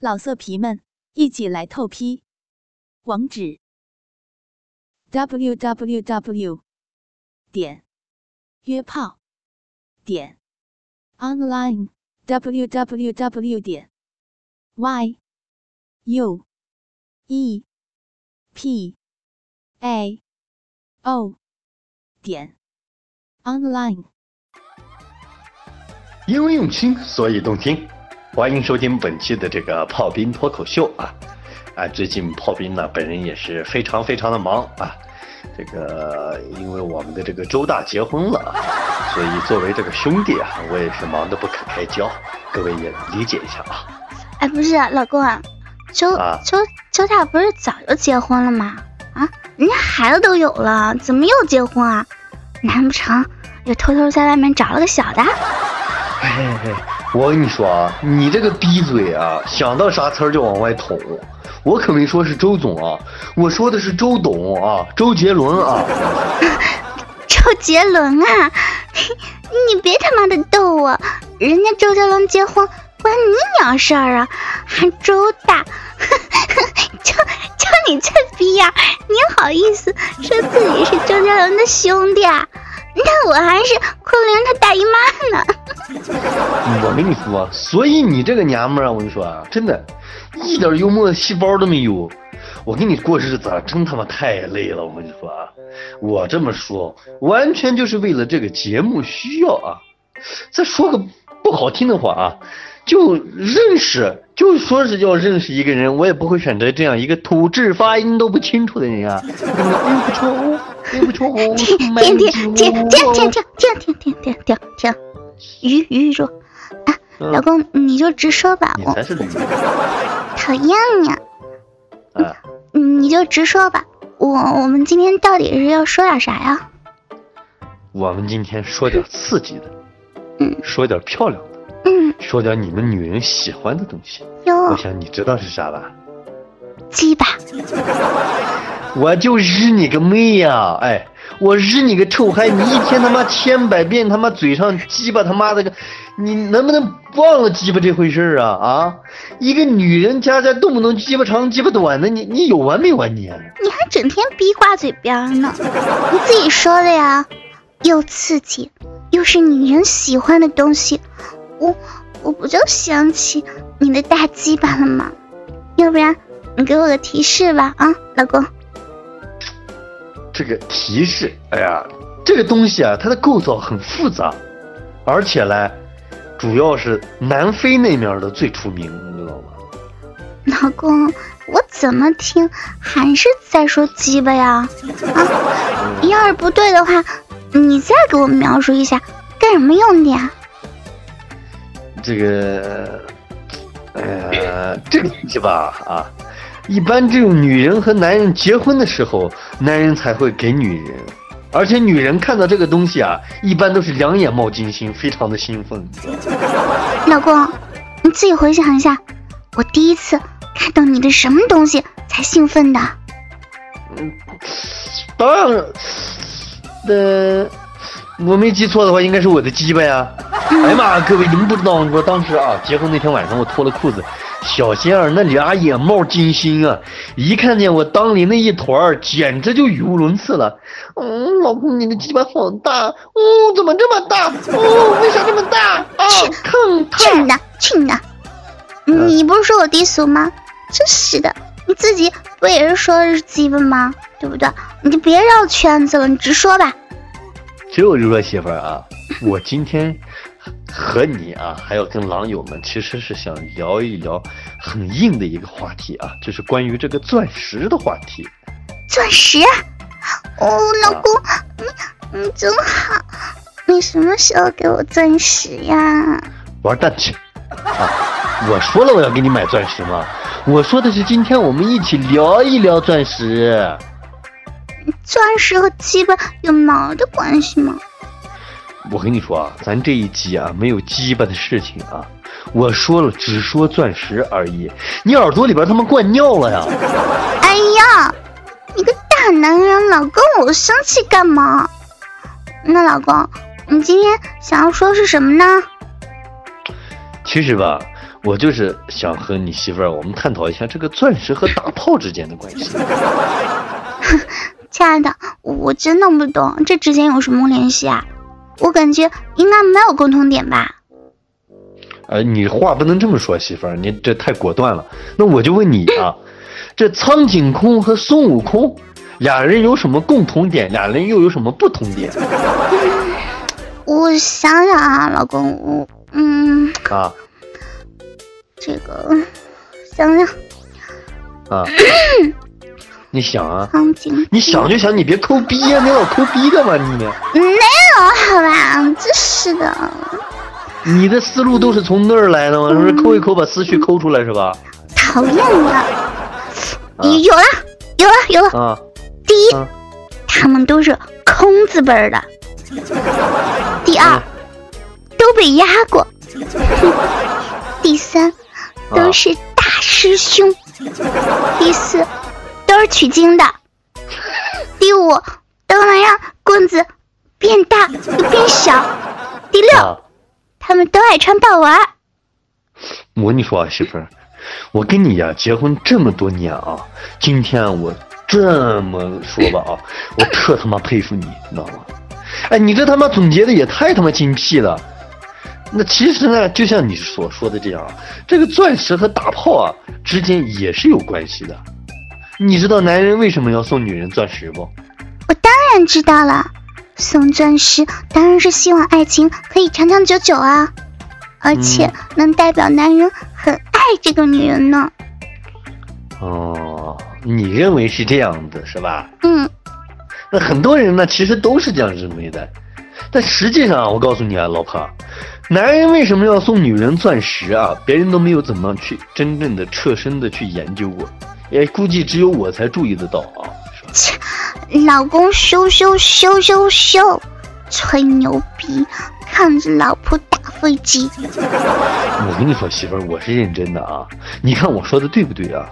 老色皮们，一起来透批！网址：w w w 点约炮点 online w w w 点 y u e p a o 点 online。因为用心，所以动听。欢迎收听本期的这个炮兵脱口秀啊！啊，最近炮兵呢，本人也是非常非常的忙啊。这个因为我们的这个周大结婚了，所以作为这个兄弟啊，我也是忙得不可开交，各位也理解一下啊。哎，不是老公啊，周周周大不是早就结婚了吗？啊，人家孩子都有了，怎么又结婚啊？难不成又偷偷在外面找了个小的？嘿嘿嘿。我跟你说啊，你这个逼嘴啊，想到啥词儿就往外捅。我可没说是周总啊，我说的是周董啊，周杰伦啊。周杰伦啊，你别他妈的逗我，人家周杰伦结婚关你鸟事儿啊，还周大，就就你这逼样，你好意思说自己是周杰伦的兄弟啊？那 我还是昆凌她大姨妈呢。我跟你说，所以你这个娘们儿啊，我跟你说啊，真的，一点幽默细胞都没有。我跟你过日子真他妈太累了。我跟你说啊，我这么说完全就是为了这个节目需要啊。再说个不好听的话啊，就认识，就说是要认识一个人，我也不会选择这样一个吐字发音都不清楚的人啊。不错。对不起，停停停停停停停停停停停停停停，鱼鱼说，啊，老公你就直说吧，我，讨厌你，啊，你就直说吧，我我们今天到底是要说点啥呀？我们今天说点刺激的，嗯，说点漂亮的，嗯，说点你们女人喜欢的东西。哟我想你知道是啥吧？鸡巴。我就日你个妹呀！哎，我日你个臭嗨！你一天他妈千百遍他妈嘴上鸡巴他妈的个，你能不能忘了鸡巴这回事儿啊？啊，一个女人家家动不动鸡巴长鸡巴短的，你你有完没完你？你还整天逼挂嘴边呢？你自己说的呀，又刺激，又是女人喜欢的东西，我我不就想起你的大鸡巴了吗？要不然你给我个提示吧，啊，老公。这个提示，哎呀，这个东西啊，它的构造很复杂，而且呢，主要是南非那面的最出名，你知道吗？老公，我怎么听还是在说鸡巴呀？啊，要是不对的话，你再给我描述一下，干什么用的呀？这个，呃，这个东西吧，啊。一般只有女人和男人结婚的时候，男人才会给女人，而且女人看到这个东西啊，一般都是两眼冒金星，非常的兴奋。老公，你自己回想一下，我第一次看到你的什么东西才兴奋的？嗯，当然，呃，我没记错的话，应该是我的鸡巴呀。哎呀妈，各位你们不知道，我当时啊，结婚那天晚上我脱了裤子。小仙儿那俩眼冒金星啊！一看见我裆里那一团儿，简直就语无伦次了。嗯，老公，你的鸡巴好大哦，怎么这么大哦？为啥这么大啊？坑！去你的，去你的！你不是说我低俗吗？真是的，你自己不也是说是鸡巴吗？对不对？你就别绕圈子了，你直说吧。就是说，媳妇儿啊，我今天。和你啊，还有跟狼友们，其实是想聊一聊很硬的一个话题啊，就是关于这个钻石的话题。钻石？哦，老公，你你真好，你什么时候给我钻石呀？玩蛋去！啊，我说了我要给你买钻石吗？我说的是今天我们一起聊一聊钻石。钻石和鸡巴有毛的关系吗？我跟你说啊，咱这一集啊没有鸡巴的事情啊，我说了只说钻石而已。你耳朵里边他妈灌尿了呀！哎呀，你个大男人，老跟我生气干嘛？那老公，你今天想要说是什么呢？其实吧，我就是想和你媳妇儿我们探讨一下这个钻石和大炮之间的关系。亲爱的，我真的不懂这之间有什么联系啊？我感觉应该没有共同点吧。呃，你话不能这么说，媳妇儿，你这太果断了。那我就问你啊，这苍井空和孙悟空俩人有什么共同点？俩人又有什么不同点？我想想啊，老公，我嗯啊这个想想啊，你想啊，你想就想，你别抠逼呀、你老抠逼干嘛你？没有好吧？真是的，你的思路都是从那儿来的吗？是不是抠一抠把思绪抠出来是吧？讨厌的。有了，有了，有了。啊第一，啊他们都是空字辈儿的。第二，都被压过。第三，都是大师兄。第四，都是取经的。第五，都能让棍子变大又变小。第六，啊！他们都爱穿豹纹。我跟你说啊，媳妇儿，我跟你呀、结婚这么多年啊，今天我这么说吧啊，我特他妈佩服你，你知道吗？哎，你这他妈总结的也太他妈精辟了。那其实呢，就像你所说的这样啊，这个钻石和大炮啊之间也是有关系的。你知道男人为什么要送女人钻石不？我当然知道了，送钻石当然是希望爱情可以长长久久啊，而且能代表男人很爱这个女人呢。哦，你认为是这样子，是吧？嗯，那很多人呢，其实都是这样认为的，但实际上啊，我告诉你啊，老婆，男人为什么要送女人钻石啊？别人都没有怎么去真正的彻身的去研究过，也估计只有我才注意得到啊。切 老公羞羞羞羞羞，吹牛逼，看着老婆打飞机。我跟你说，媳妇儿，我是认真的啊。你看我说的对不对啊？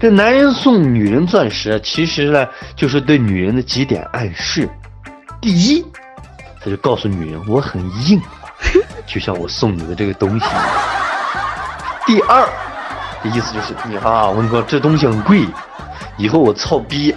这男人送女人钻石，其实呢，就是对女人的几点暗示。第一，他就告诉女人我很硬啊，就像我送你的这个东西。第二，的意思就是你啊，我跟你说这东西很贵，以后我操逼，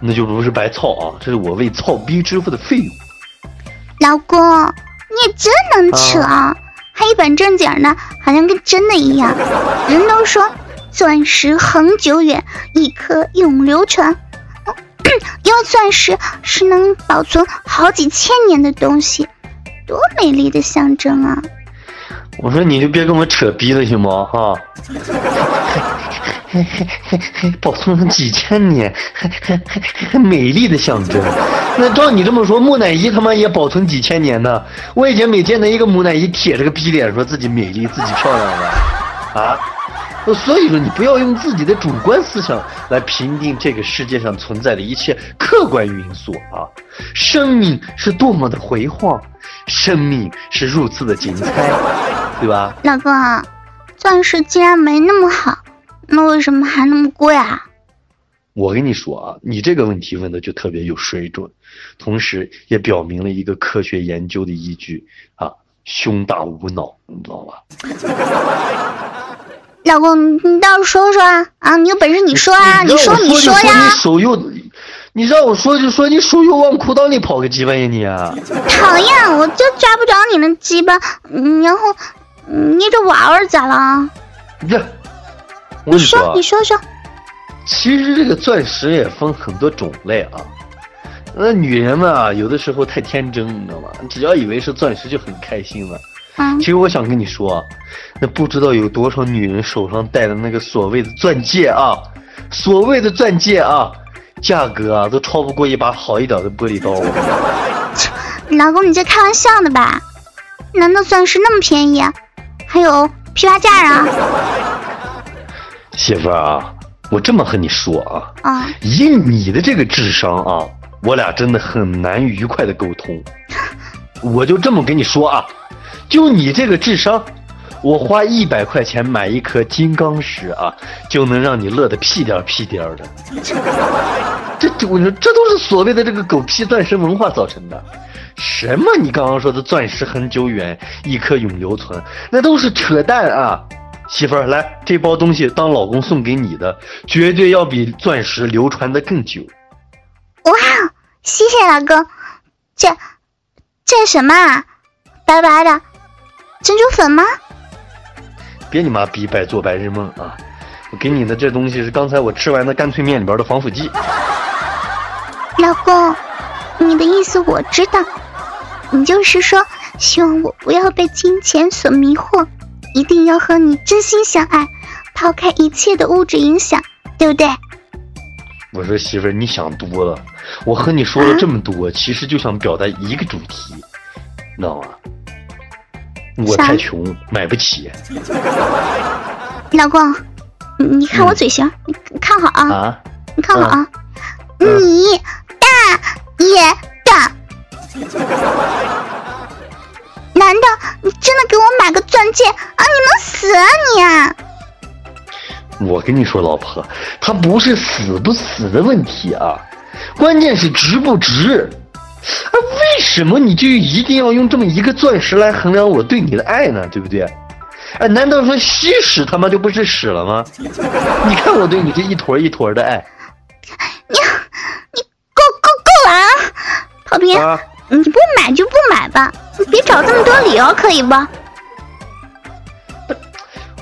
那就不是白操啊，这是我为操逼支付的费用。老公，你也真能扯，啊、还一本正经的，好像跟真的一样。人都说钻石恒久远，一颗永流传。因为钻石是能保存好几千年的东西，多美丽的象征啊！我说你就别跟我扯逼了行吗？哈，保存了几千年，还还还还美丽的象征。那照你这么说，木乃伊他妈也保存几千年呢？我以前每见到一个木乃伊铁着个逼脸，说自己美丽、自己漂亮了啊。所以说，你不要用自己的主观思想来评定这个世界上存在的一切客观因素啊！生命是多么的辉煌，生命是如此的精彩，对吧？老公，钻石既然没那么好，那为什么还那么贵啊？我跟你说啊，你这个问题问的就特别有水准，同时也表明了一个科学研究的依据啊，胸大无脑，你知道吧？老公，你倒是说说啊！啊，你有本事你说啊！你说你说呀！你手又，你让我说就说，你手又往裤裆里跑个鸡巴呀你啊！讨厌，我就抓不着你那鸡巴，然后捏着娃娃咋了？这，我跟你说，你说说。其实这个钻石也分很多种类啊。那女人们啊，有的时候太天真，你知道吗？只要以为是钻石就很开心了。嗯其实我想跟你说，那不知道有多少女人手上戴的那个所谓的钻戒啊，所谓的钻戒啊，价格啊都超不过一把好一点的玻璃刀。老公，你这开玩笑呢吧？难道钻石那么便宜？还有批发价啊？媳妇儿啊，我这么和你说啊，啊，以你的这个智商啊，我俩真的很难愉快的沟通。我就这么跟你说啊。就你这个智商，我花一百块钱买一颗金刚石啊，就能让你乐得屁颠儿屁颠儿的。这这，我说这都是所谓的这个狗屁钻石文化造成的。什么？你刚刚说的钻石很久远，一颗永留存，那都是扯淡啊！媳妇儿，来，这包东西当老公送给你的，绝对要比钻石流传的更久。哇，谢谢老公。这这什么啊？白白的珍珠粉吗？别你妈逼白做白日梦啊！我给你的这东西是刚才我吃完的干脆面里边的防腐剂。老公，你的意思我知道，你就是说希望我不要被金钱所迷惑，一定要和你真心相爱，抛开一切的物质影响，对不对？我说媳妇儿，你想多了。我和你说了这么多，其实就想表达一个主题，你知道吗？我太穷，买不起。老公，你看我嘴型，你看好啊！啊，你看好啊！你大爷的！难道你真的给我买个钻戒啊？你能死啊你！我跟你说，老婆，他不是死不死的问题啊，关键是值不值。什么你就一定要用这么一个钻石来衡量我对你的爱呢？对不对？哎，难道说吸屎他妈就不是屎了吗？你看我对你这一坨一坨的爱。你你够够够了啊！陶斌，你不买就不买吧，你别找这么多理由，可以不？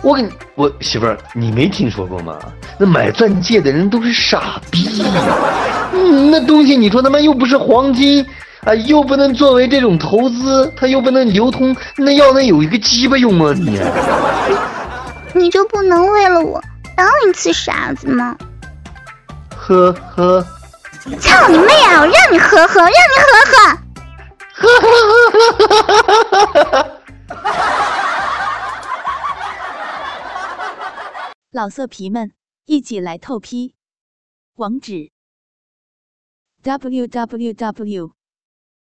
我跟你，我媳妇儿，你没听说过吗？那买钻戒的人都是傻逼。嗯，那东西你说他妈又不是黄金啊，又不能作为这种投资，它又不能流通，那要能有一个鸡巴用吗？你，你就不能为了我当一次傻子吗？呵呵，操你妹啊！我让你呵呵，让你呵呵，呵呵呵呵呵呵呵呵。老色皮们，一起来透批！网址：w w w